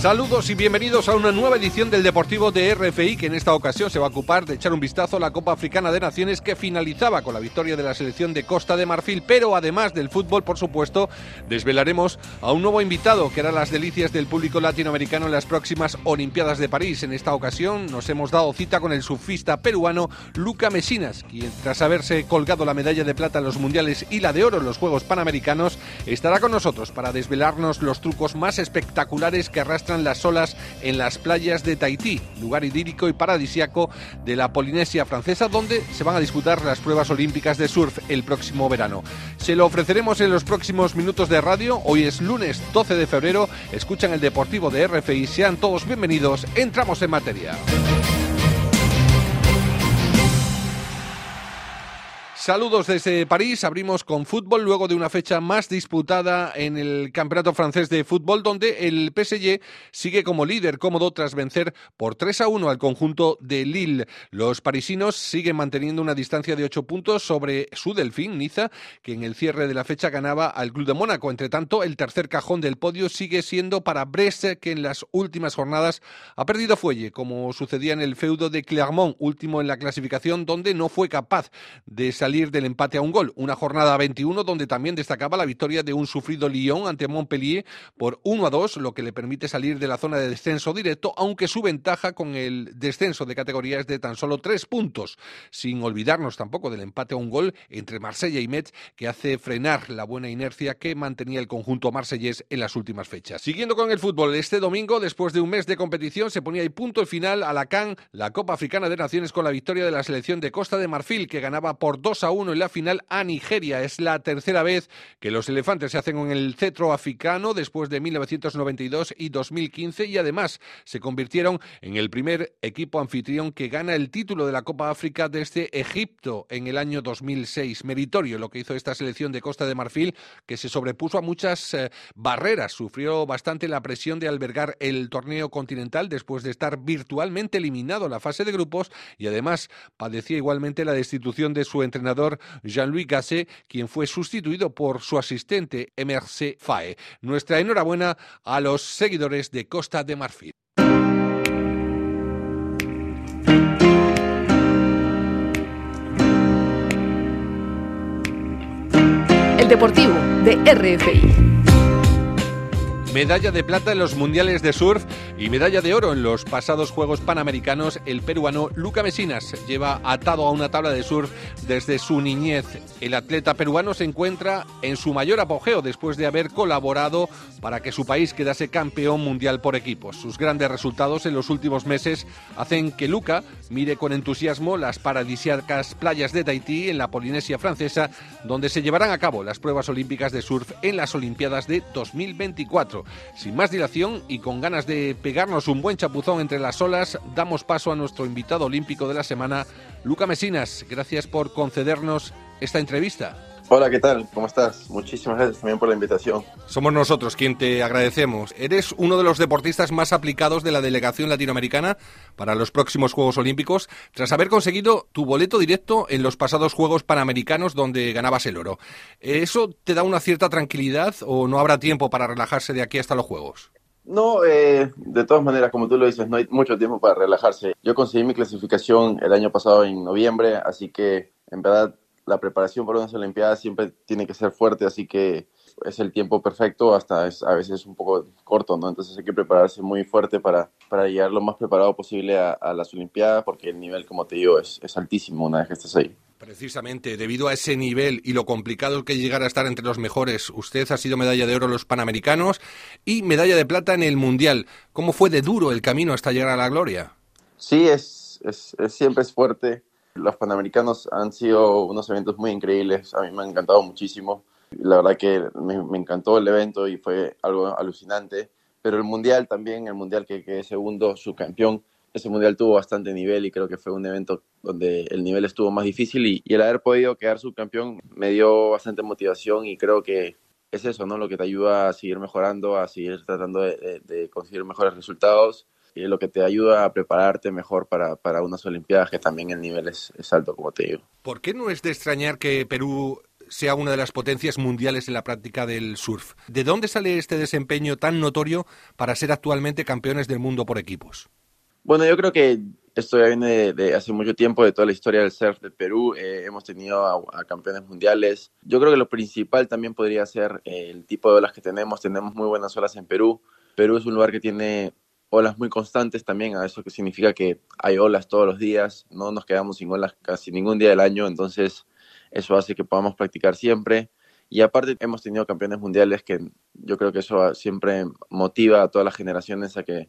Saludos y bienvenidos a una nueva edición del Deportivo de RFI que en esta ocasión se va a ocupar de echar un vistazo a la Copa Africana de Naciones que finalizaba con la victoria de la selección de Costa de Marfil, pero además del fútbol, por supuesto, desvelaremos a un nuevo invitado que hará las delicias del público latinoamericano en las próximas Olimpiadas de París. En esta ocasión nos hemos dado cita con el surfista peruano Luca Mesinas, quien tras haberse colgado la medalla de plata en los Mundiales y la de oro en los Juegos Panamericanos, estará con nosotros para desvelarnos los trucos más espectaculares que las olas en las playas de Tahití, lugar idílico y paradisiaco de la Polinesia francesa, donde se van a disputar las pruebas olímpicas de surf el próximo verano. Se lo ofreceremos en los próximos minutos de radio. Hoy es lunes 12 de febrero. Escuchan el Deportivo de RFI. Sean todos bienvenidos. Entramos en materia. Saludos desde París. Abrimos con fútbol luego de una fecha más disputada en el Campeonato Francés de Fútbol, donde el PSG sigue como líder cómodo tras vencer por 3 a 1 al conjunto de Lille. Los parisinos siguen manteniendo una distancia de 8 puntos sobre su delfín, Niza, que en el cierre de la fecha ganaba al Club de Mónaco. Entre tanto, el tercer cajón del podio sigue siendo para Brest, que en las últimas jornadas ha perdido fuelle, como sucedía en el feudo de Clermont, último en la clasificación, donde no fue capaz de salir del empate a un gol. Una jornada 21 donde también destacaba la victoria de un sufrido Lyon ante Montpellier por 1 a 2, lo que le permite salir de la zona de descenso directo, aunque su ventaja con el descenso de categoría es de tan solo tres puntos, sin olvidarnos tampoco del empate a un gol entre Marsella y Metz, que hace frenar la buena inercia que mantenía el conjunto marsellés en las últimas fechas. Siguiendo con el fútbol, este domingo, después de un mes de competición, se ponía ahí punto final a la CAN, la Copa Africana de Naciones, con la victoria de la selección de Costa de Marfil, que ganaba por 2 a a 1 en la final a Nigeria. Es la tercera vez que los elefantes se hacen con el cetro africano después de 1992 y 2015 y además se convirtieron en el primer equipo anfitrión que gana el título de la Copa África desde Egipto en el año 2006. Meritorio lo que hizo esta selección de Costa de Marfil que se sobrepuso a muchas eh, barreras. Sufrió bastante la presión de albergar el torneo continental después de estar virtualmente eliminado en la fase de grupos y además padecía igualmente la destitución de su entrenador Jean-Louis Gasset, quien fue sustituido por su asistente MRC Fae. Nuestra enhorabuena a los seguidores de Costa de Marfil. El Deportivo de RFI. Medalla de plata en los Mundiales de Surf y medalla de oro en los pasados Juegos Panamericanos, el peruano Luca Mesinas lleva atado a una tabla de surf desde su niñez. El atleta peruano se encuentra en su mayor apogeo después de haber colaborado para que su país quedase campeón mundial por equipos. Sus grandes resultados en los últimos meses hacen que Luca mire con entusiasmo las paradisíacas playas de Tahití en la Polinesia francesa, donde se llevarán a cabo las pruebas olímpicas de surf en las Olimpiadas de 2024. Sin más dilación y con ganas de pegarnos un buen chapuzón entre las olas, damos paso a nuestro invitado olímpico de la semana, Luca Mesinas. Gracias por concedernos esta entrevista. Hola, ¿qué tal? ¿Cómo estás? Muchísimas gracias también por la invitación. Somos nosotros quien te agradecemos. Eres uno de los deportistas más aplicados de la delegación latinoamericana para los próximos Juegos Olímpicos, tras haber conseguido tu boleto directo en los pasados Juegos Panamericanos donde ganabas el oro. ¿Eso te da una cierta tranquilidad o no habrá tiempo para relajarse de aquí hasta los Juegos? No, eh, de todas maneras, como tú lo dices, no hay mucho tiempo para relajarse. Yo conseguí mi clasificación el año pasado en noviembre, así que en verdad la preparación para unas Olimpiadas siempre tiene que ser fuerte, así que es el tiempo perfecto, hasta es, a veces un poco corto, ¿no? Entonces hay que prepararse muy fuerte para, para llegar lo más preparado posible a, las Olimpiadas, porque el nivel, como te digo, es, es altísimo una vez que estés ahí. Precisamente, debido a ese nivel y lo complicado que llegar a estar entre los mejores, usted ha sido medalla de oro en los Panamericanos y medalla de plata en el Mundial. ¿Cómo fue de duro el camino hasta llegar a la gloria? Sí, es, es siempre es fuerte los Panamericanos han sido unos eventos muy increíbles, a mí me han encantado muchísimo. La verdad que me, encantó el evento y fue algo alucinante. Pero el Mundial también, el Mundial que quedé segundo, subcampeón, ese Mundial tuvo bastante nivel y creo que fue un evento donde el nivel estuvo más difícil y, el haber podido quedar subcampeón me dio bastante motivación y creo que es eso, ¿no? Lo que te ayuda a seguir mejorando, a seguir tratando de conseguir mejores resultados lo que te ayuda a prepararte mejor para, para unas Olimpiadas, que también el nivel es, es, alto, como te digo. ¿Por qué no es de extrañar que Perú sea una de las potencias mundiales en la práctica del surf. ¿De dónde sale este desempeño tan notorio para ser actualmente campeones del mundo por equipos? Bueno, yo creo que esto ya viene de, hace mucho tiempo, de toda la historia del surf de Perú. Eh, hemos tenido a, campeones mundiales. Yo creo que lo principal también podría ser eh, el tipo de olas que tenemos. Tenemos muy buenas olas en Perú. Perú es un lugar que tiene olas muy constantes también, a eso que significa que hay olas todos los días, no nos quedamos sin olas casi ningún día del año, entonces eso hace que podamos practicar siempre. Y aparte hemos tenido campeones mundiales que yo creo que eso siempre motiva a todas las generaciones a que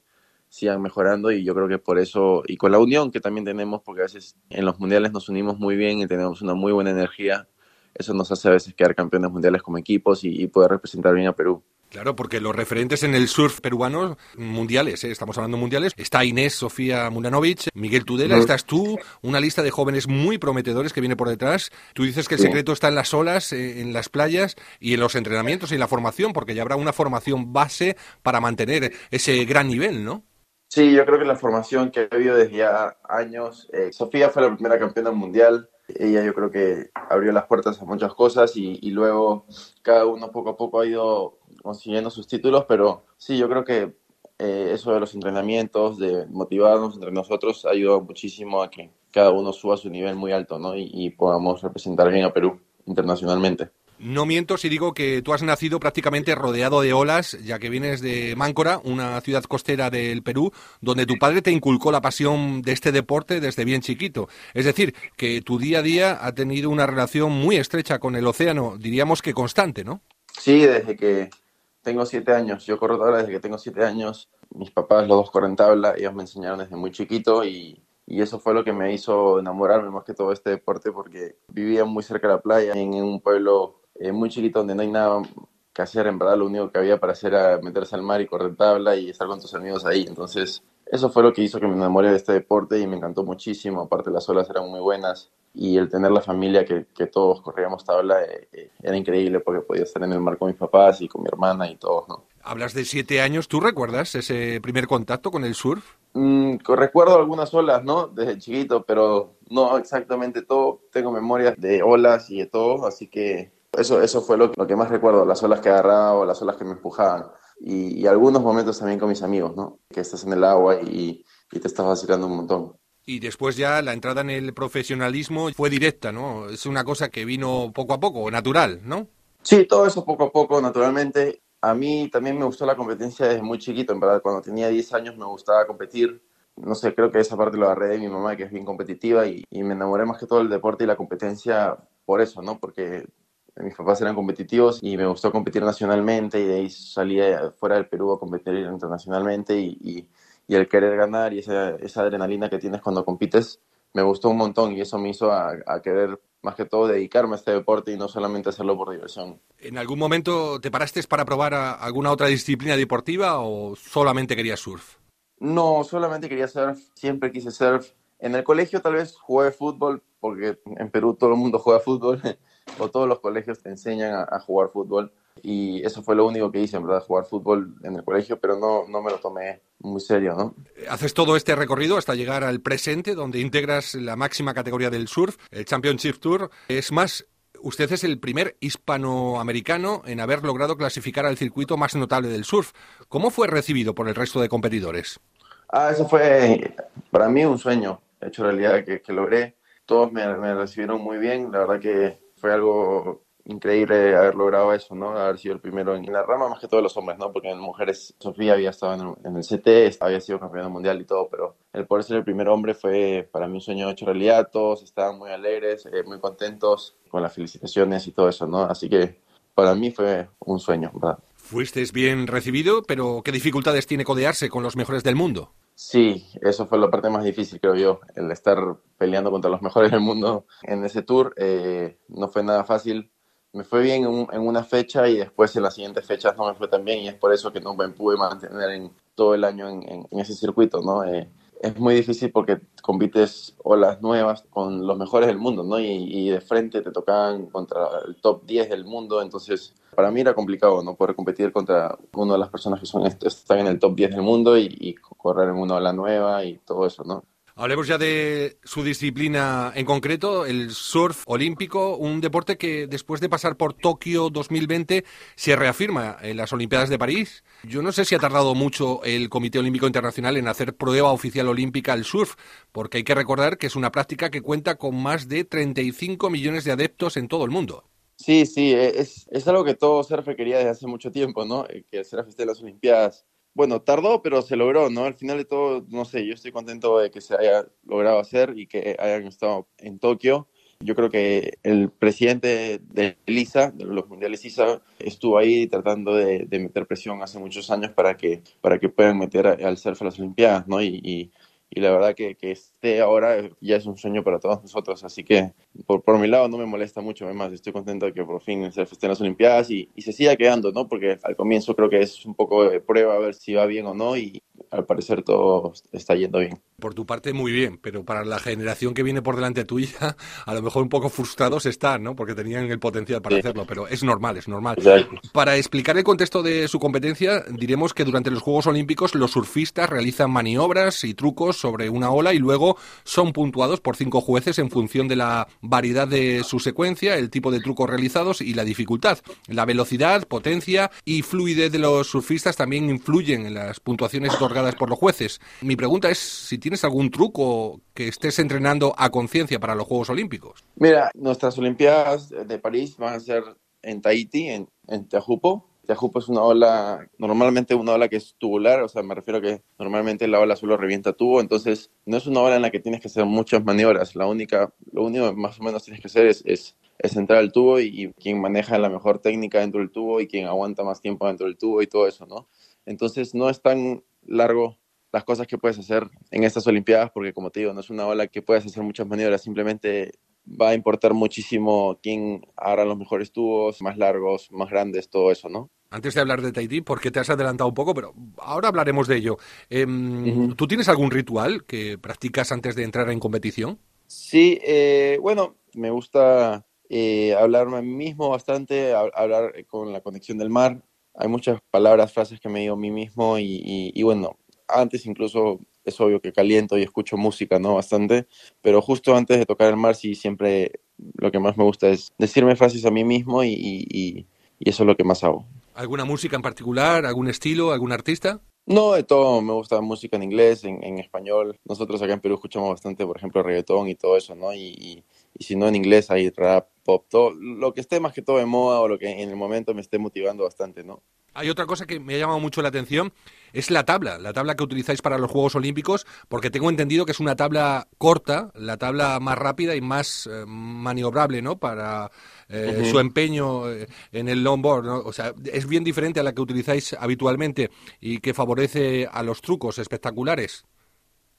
sigan mejorando y yo creo que por eso, y con la unión que también tenemos, porque a veces en los mundiales nos unimos muy bien y tenemos una muy buena energía, eso nos hace a veces quedar campeones mundiales como equipos y poder representar bien a Perú. Claro, porque los referentes en el surf peruano mundiales, ¿eh? estamos hablando mundiales, está Inés Sofía Mulanovic, Miguel Tudela, estás tú, una lista de jóvenes muy prometedores que viene por detrás. Tú dices que el secreto está en las olas, eh, en las playas y en los entrenamientos y en la formación, porque ya habrá una formación base para mantener ese gran nivel, ¿no? Sí, yo creo que la formación que ha habido desde ya años, eh, Sofía fue la primera campeona mundial, ella yo creo que abrió las puertas a muchas cosas y, y luego cada uno poco a poco ha ido consiguiendo sus títulos, pero sí, yo creo que eh, eso de los entrenamientos, de motivarnos entre nosotros, ha ayudado muchísimo a que cada uno suba a su nivel muy alto ¿no? y, podamos representar bien a Perú internacionalmente. No miento si digo que tú has nacido prácticamente rodeado de olas, ya que vienes de Máncora, una ciudad costera del Perú, donde tu padre te inculcó la pasión de este deporte desde bien chiquito. Es decir, que tu día a día ha tenido una relación muy estrecha con el océano, diríamos que constante, ¿no? Sí, desde que tengo siete años, yo corro tabla desde que tengo siete años. Mis papás, los dos corren tabla, ellos me enseñaron desde muy chiquito y, y eso fue lo que me hizo enamorarme más que todo este deporte porque vivía muy cerca de la playa, en un pueblo eh, muy chiquito donde no hay nada que hacer, en verdad lo único que había para hacer era meterse al mar y correr tabla y estar con tus amigos ahí. Entonces, eso fue lo que hizo que me enamoré de este deporte y me encantó muchísimo. Aparte, las olas eran muy buenas y el tener la familia que, que todos corríamos tabla eh, eh, era increíble porque podía estar en el mar con mis papás y con mi hermana y todos, ¿no? Hablas de siete años, ¿tú recuerdas ese primer contacto con el surf? Mm, recuerdo algunas olas, ¿no? Desde chiquito, pero no exactamente todo. Tengo memorias de olas y de todo, así que eso, eso fue lo, lo que más recuerdo, las olas que agarraba o las olas que me empujaban. Y, y, algunos momentos también con mis amigos, ¿no? Que estás en el agua y, y te estás vacilando un montón y después ya la entrada en el profesionalismo fue directa, ¿no? Es una cosa que vino poco a poco, natural, ¿no? Sí, todo eso poco a poco, naturalmente. A mí también me gustó la competencia desde muy chiquito, en verdad. Cuando tenía 10 años me gustaba competir. No sé, creo que esa parte lo agarré de mi mamá, que es bien competitiva, y, me enamoré más que todo del deporte y la competencia por eso, ¿no? Porque mis papás eran competitivos y me gustó competir nacionalmente y de ahí salí fuera del Perú a competir internacionalmente y y el querer ganar y esa, esa adrenalina que tienes cuando compites me gustó un montón y eso me hizo a, querer más que todo dedicarme a este deporte y no solamente hacerlo por diversión. ¿En algún momento te paraste para probar alguna otra disciplina deportiva o solamente querías surf? No, solamente quería surf, siempre quise surf. En el colegio tal vez jugué fútbol, porque en Perú todo el mundo juega fútbol, o todos los colegios te enseñan a jugar fútbol y eso fue lo único que hice, en verdad, jugar fútbol en el colegio, pero no, no me lo tomé muy serio, ¿no? Haces todo este recorrido hasta llegar al presente, donde integras la máxima categoría del surf, el Championship Tour. Es más, usted es el primer hispanoamericano en haber logrado clasificar al circuito más notable del surf. ¿Cómo fue recibido por el resto de competidores? Ah, eso fue para mí un sueño, hecho realidad, que, que logré. Todos me, me recibieron muy bien, la verdad que fue algo increíble haber logrado eso, ¿no? Haber sido el primero en la rama, más que todos los hombres, ¿no? Porque en mujeres, Sofía había estado en el, CT, había sido campeona mundial y todo, pero el poder ser el primer hombre fue para mí un sueño hecho realidad. Todos estaban muy alegres, eh, muy contentos con las felicitaciones y todo eso, ¿no? Así que para mí fue un sueño, ¿verdad? Fuiste bien recibido, pero ¿qué dificultades tiene codearse con los mejores del mundo? Sí, eso fue la parte más difícil, creo yo, el estar peleando contra los mejores del mundo en ese tour. Eh, no fue nada fácil me fue bien en, una fecha y después en las siguientes fechas no me fue tan bien y es por eso que no me pude mantener en todo el año en, ese circuito, ¿no? Eh, es muy difícil porque compites olas nuevas con los mejores del mundo, ¿no? Y, de frente te tocan contra el top 10 del mundo, entonces para mí era complicado, ¿no? Poder competir contra una de las personas que son, están en el top 10 del mundo y, y correr en una ola nueva y todo eso, ¿no? Hablemos ya de su disciplina en concreto, el surf olímpico, un deporte que después de pasar por Tokio 2020 se reafirma en las Olimpiadas de París. Yo no sé si ha tardado mucho el Comité Olímpico Internacional en hacer prueba oficial olímpica al surf, porque hay que recordar que es una práctica que cuenta con más de 35 millones de adeptos en todo el mundo. Sí, sí, es, es algo que todo surf quería desde hace mucho tiempo, ¿no? Que el surf esté en las Olimpiadas bueno, tardó, pero se logró, ¿no? Al final de todo, no sé, yo estoy contento de que se haya logrado hacer y que hayan estado en Tokio. Yo creo que el presidente de LISA, de los mundiales ISA, estuvo ahí tratando de, meter presión hace muchos años para que, para que puedan meter al surf a las Olimpiadas, ¿no? y y la verdad que, que, esté ahora ya es un sueño para todos nosotros, así que por, por mi lado no me molesta mucho, además estoy contento de que por fin el surf esté en las Olimpiadas y, y, se siga quedando, ¿no? Porque al comienzo creo que es un poco de prueba a ver si va bien o no y al parecer todo está yendo bien. Por tu parte muy bien, pero para la generación que viene por delante tuya, a lo mejor un poco frustrados están, ¿no? Porque tenían el potencial para hacerlo, pero es normal, es normal. Para explicar el contexto de su competencia, diremos que durante los Juegos Olímpicos los surfistas realizan maniobras y trucos sobre una ola y luego son puntuados por cinco jueces en función de la variedad de su secuencia, el tipo de trucos realizados y la dificultad. La velocidad, potencia y fluidez de los surfistas también influyen en las puntuaciones otorgadas por los jueces. Mi pregunta es si tienes algún truco que estés entrenando a conciencia para los Juegos Olímpicos. Mira, nuestras Olimpiadas de París van a ser en Tahití, en, en Teahupo, Teahupo es una ola, normalmente una ola que es tubular, o sea, me refiero a que normalmente la ola solo revienta tubo, entonces no es una ola en la que tienes que hacer muchas maniobras, la única, lo único que más o menos tienes que hacer es, es, entrar al tubo y, quien maneja la mejor técnica dentro del tubo y quien aguanta más tiempo dentro del tubo y todo eso, ¿no? Entonces no es tan largo las cosas que puedes hacer en estas Olimpiadas, porque como te digo, no es una ola que puedes hacer muchas maniobras, simplemente va a importar muchísimo quién hará los mejores tubos, más largos, más grandes, todo eso, ¿no? Antes de hablar de Tahití, porque te has adelantado un poco, pero ahora hablaremos de ello. Em, ¿Tú tienes algún ritual que practicas antes de entrar en competición? Sí, eh, bueno, me gusta eh, hablarme a mí mismo bastante, hablar con la conexión del mar. Hay muchas palabras, frases que me digo a mí mismo y, bueno, antes incluso es obvio que caliento y escucho música, ¿no? Bastante, pero justo antes de tocar el mar sí siempre lo que más me gusta es decirme frases a mí mismo y eso es lo que más hago. ¿Alguna música en particular? ¿Algún estilo? ¿Algún artista? No, de todo. Me gusta música en inglés, en, español. Nosotros acá en Perú escuchamos bastante, por ejemplo, reggaetón y todo eso, ¿no? Y, y, si no en inglés hay rap, pop, todo. Lo que esté más que todo de moda o lo que en el momento me esté motivando bastante, ¿no? Hay otra cosa que me ha llamado mucho la atención, es la tabla, la tabla que utilizáis para los Juegos Olímpicos, porque tengo entendido que es una tabla corta, la tabla más rápida y más eh, maniobrable, ¿no? Para eh, su empeño eh, en el longboard, ¿no? O sea, es bien diferente a la que utilizáis habitualmente y que favorece a los trucos espectaculares.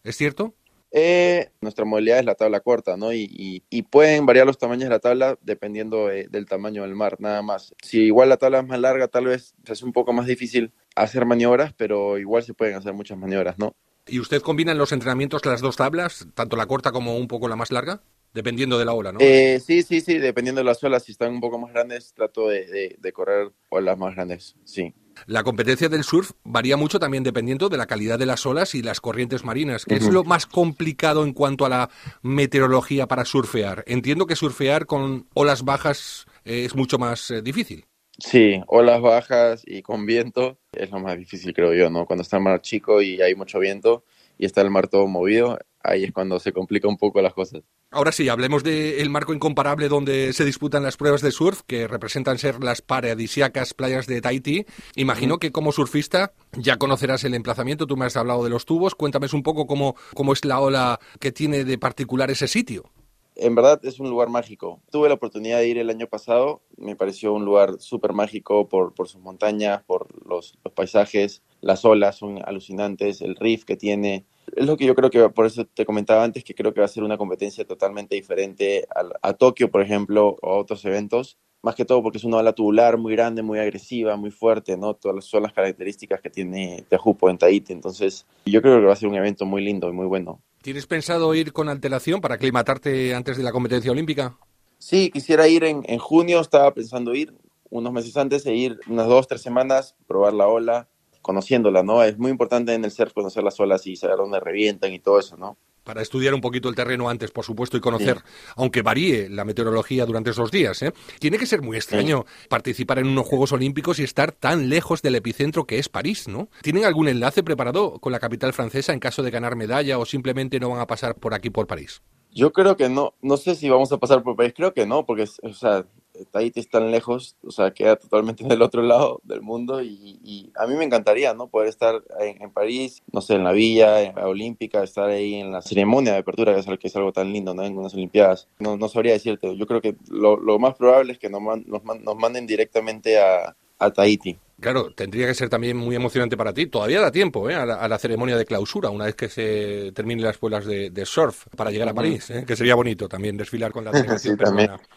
¿Es cierto? Eh, nuestra modalidad es la tabla corta, ¿no? Y, pueden variar los tamaños de la tabla dependiendo del tamaño del mar, nada más. Si igual la tabla es más larga, tal vez se hace un poco más difícil hacer maniobras, pero igual se pueden hacer muchas maniobras, ¿no? ¿Y usted combina en los entrenamientos las dos tablas, tanto la corta como un poco la más larga? Dependiendo de la ola, ¿no? Eh, sí, sí, sí, dependiendo de las olas. Si están un poco más grandes, trato de, de correr olas más grandes, sí. La competencia del surf varía mucho también dependiendo de la calidad de las olas y las corrientes marinas. ¿Qué es lo más complicado en cuanto a la meteorología para surfear? Entiendo que surfear con olas bajas eh, es mucho más eh, difícil. Sí, olas bajas y con viento es lo más difícil, creo yo, ¿no? Cuando está el mar chico y hay mucho viento y está el mar todo movido, ahí es cuando se complica un poco las cosas. Ahora sí, hablemos del marco incomparable donde se disputan las pruebas de surf, que representan ser las paradisíacas playas de Tahití. Imagino que como surfista ya conocerás el emplazamiento, tú me has hablado de los tubos, cuéntame un poco cómo, cómo es la ola que tiene de particular ese sitio. En verdad es un lugar mágico. Tuve la oportunidad de ir el año pasado, me pareció un lugar súper mágico por, sus montañas, por los, paisajes, las olas son alucinantes, el riff que tiene, es lo que yo creo que, por eso te comentaba antes, que creo que va a ser una competencia totalmente diferente a, Tokio, por ejemplo, o a otros eventos. Más que todo porque es una ola tubular muy grande, muy agresiva, muy fuerte, ¿no? Todas son las características que tiene Teahupo en Tahiti. Entonces, yo creo que va a ser un evento muy lindo y muy bueno. ¿Tienes pensado ir con antelación para aclimatarte antes de la competencia olímpica? Sí, quisiera ir en, en junio, estaba pensando ir unos meses antes e ir unas dos, tres semanas, probar la ola, conociéndola, ¿no? Es muy importante en el surf conocer las olas y saber dónde revientan y todo eso, ¿no? Para estudiar un poquito el terreno antes, por supuesto, y conocer, aunque varíe la meteorología durante esos días. ¿eh? Tiene que ser muy extraño participar en unos Juegos Olímpicos y estar tan lejos del epicentro que es París, ¿no? ¿Tienen algún enlace preparado con la capital francesa en caso de ganar medalla o simplemente no van a pasar por aquí, por París? Yo creo que no, no sé si vamos a pasar por París, creo que no, porque o sea, Tahiti es tan lejos, o sea, queda totalmente en el otro lado del mundo y, a mí me encantaría, ¿no? Poder estar en, París, no sé, en la Villa, en la Olímpica, estar ahí en la ceremonia de apertura, que es algo, tan lindo, ¿no? En unas Olimpiadas. No, no sabría decirte, yo creo que lo, más probable es que nos, nos, nos manden directamente a Tahiti. Claro, tendría que ser también muy emocionante para ti. Todavía da tiempo ¿eh? a, la, ceremonia de clausura, una vez que se terminen las escuelas de, surf para llegar a París, ¿eh? que sería bonito también desfilar con la delegación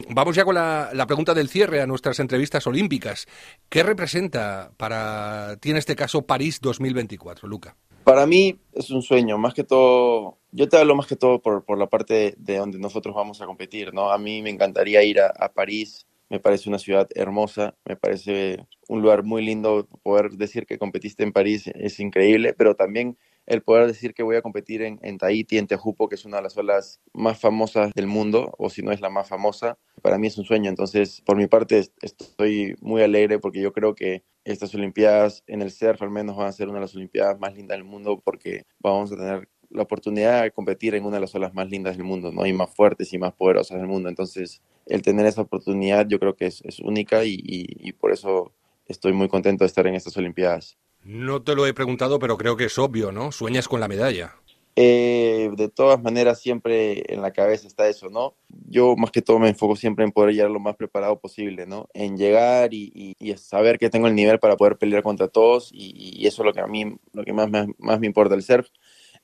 Vamos ya con la, pregunta del cierre a nuestras entrevistas olímpicas. ¿Qué representa para ti en este caso París 2024, Luca? Para mí es un sueño, más que todo, yo te hablo más que todo por, por la parte de, donde nosotros vamos a competir, ¿no? A mí me encantaría ir a París me parece una ciudad hermosa, me parece un lugar muy lindo. Poder decir que competiste en París es increíble, pero también el poder decir que voy a competir en, en Tahiti, en Tejupo, que es una de las olas más famosas del mundo, o si no es la más famosa, para mí es un sueño. Entonces, por mi parte, estoy muy alegre porque yo creo que estas Olimpiadas en el surf al menos van a ser una de las Olimpiadas más lindas del mundo porque vamos a tener la oportunidad de competir en una de las olas más lindas del mundo, ¿no? Y más fuertes y más poderosas del mundo. Entonces, el tener esa oportunidad yo creo que es, única y, por eso estoy muy contento de estar en estas Olimpiadas. No te lo he preguntado, pero creo que es obvio, ¿no? Sueñas con la medalla. Eh, de todas maneras, siempre en la cabeza está eso, ¿no? Yo más que todo me enfoco siempre en poder llegar lo más preparado posible, ¿no? En llegar y, saber que tengo el nivel para poder pelear contra todos y, eso es lo que a mí, lo que más, más me importa el surf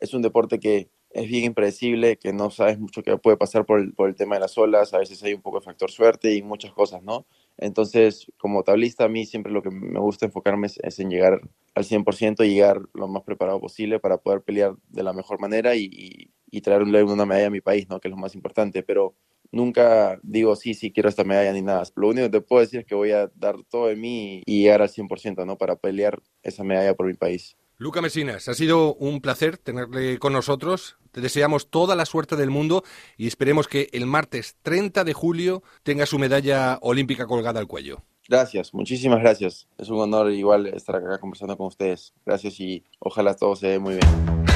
es un deporte que es bien impredecible, que no sabes mucho qué puede pasar por el, por el tema de las olas, a veces hay un poco de factor suerte y muchas cosas, ¿no? Entonces, como tablista, a mí siempre lo que me gusta enfocarme es, en llegar al 100% y llegar lo más preparado posible para poder pelear de la mejor manera y, y, traerle una medalla a mi país, ¿no? Que es lo más importante, pero nunca digo, sí, sí, quiero esta medalla ni nada. Lo único que te puedo decir es que voy a dar todo de mí y llegar al 100%, ¿no? Para pelear esa medalla por mi país. Luca Mesinas, ha sido un placer tenerle con nosotros. Te deseamos toda la suerte del mundo y esperemos que el martes 30 de julio tenga su medalla olímpica colgada al cuello. Gracias, muchísimas gracias. Es un honor igual estar acá conversando con ustedes. Gracias y ojalá todo se dé muy bien.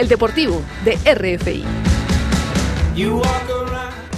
El Deportivo de RFI.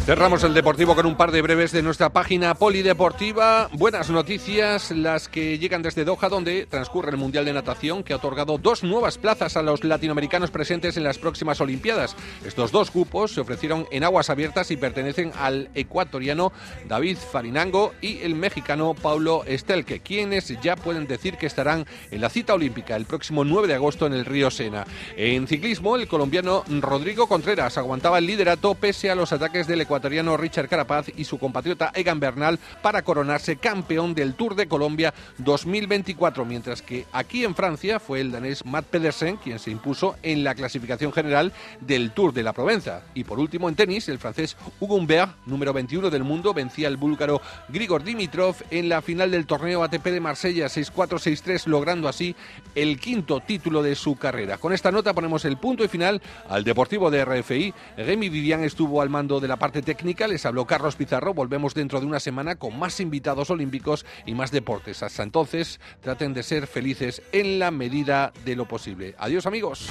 Cerramos el deportivo con un par de breves de nuestra página polideportiva. Buenas noticias, las que llegan desde Doha, donde transcurre el Mundial de Natación, que ha otorgado dos nuevas plazas a los latinoamericanos presentes en las próximas Olimpiadas. Estos dos cupos se ofrecieron en aguas abiertas y pertenecen al ecuatoriano David Farinango y el mexicano Paulo Estelque, quienes ya pueden decir que estarán en la cita olímpica el próximo 9 de agosto en el río Sena. En ciclismo, el colombiano Rodrigo Contreras aguantaba el liderato pese a los ataques del ecuatoriano ecuatoriano Richard Carapaz y su compatriota Egan Bernal para coronarse campeón del Tour de Colombia 2024, mientras que aquí en Francia fue el danés Matt Pedersen quien se impuso en la clasificación general del Tour de la Provenza. Y por último en tenis, el francés Hugo Humbert, número 21 del mundo, vencía al búlgaro Grigor Dimitrov en la final del torneo ATP de Marsella 6-4-6-3, logrando así el quinto título de su carrera. Con esta nota ponemos el punto y final al Deportivo de RFI. Remy Vivian estuvo al mando de la técnica. Les habló Carlos Pizarro. Volvemos dentro de una semana con más invitados olímpicos y más deportes. Hasta entonces, traten de ser felices en la medida de lo posible. Adiós amigos.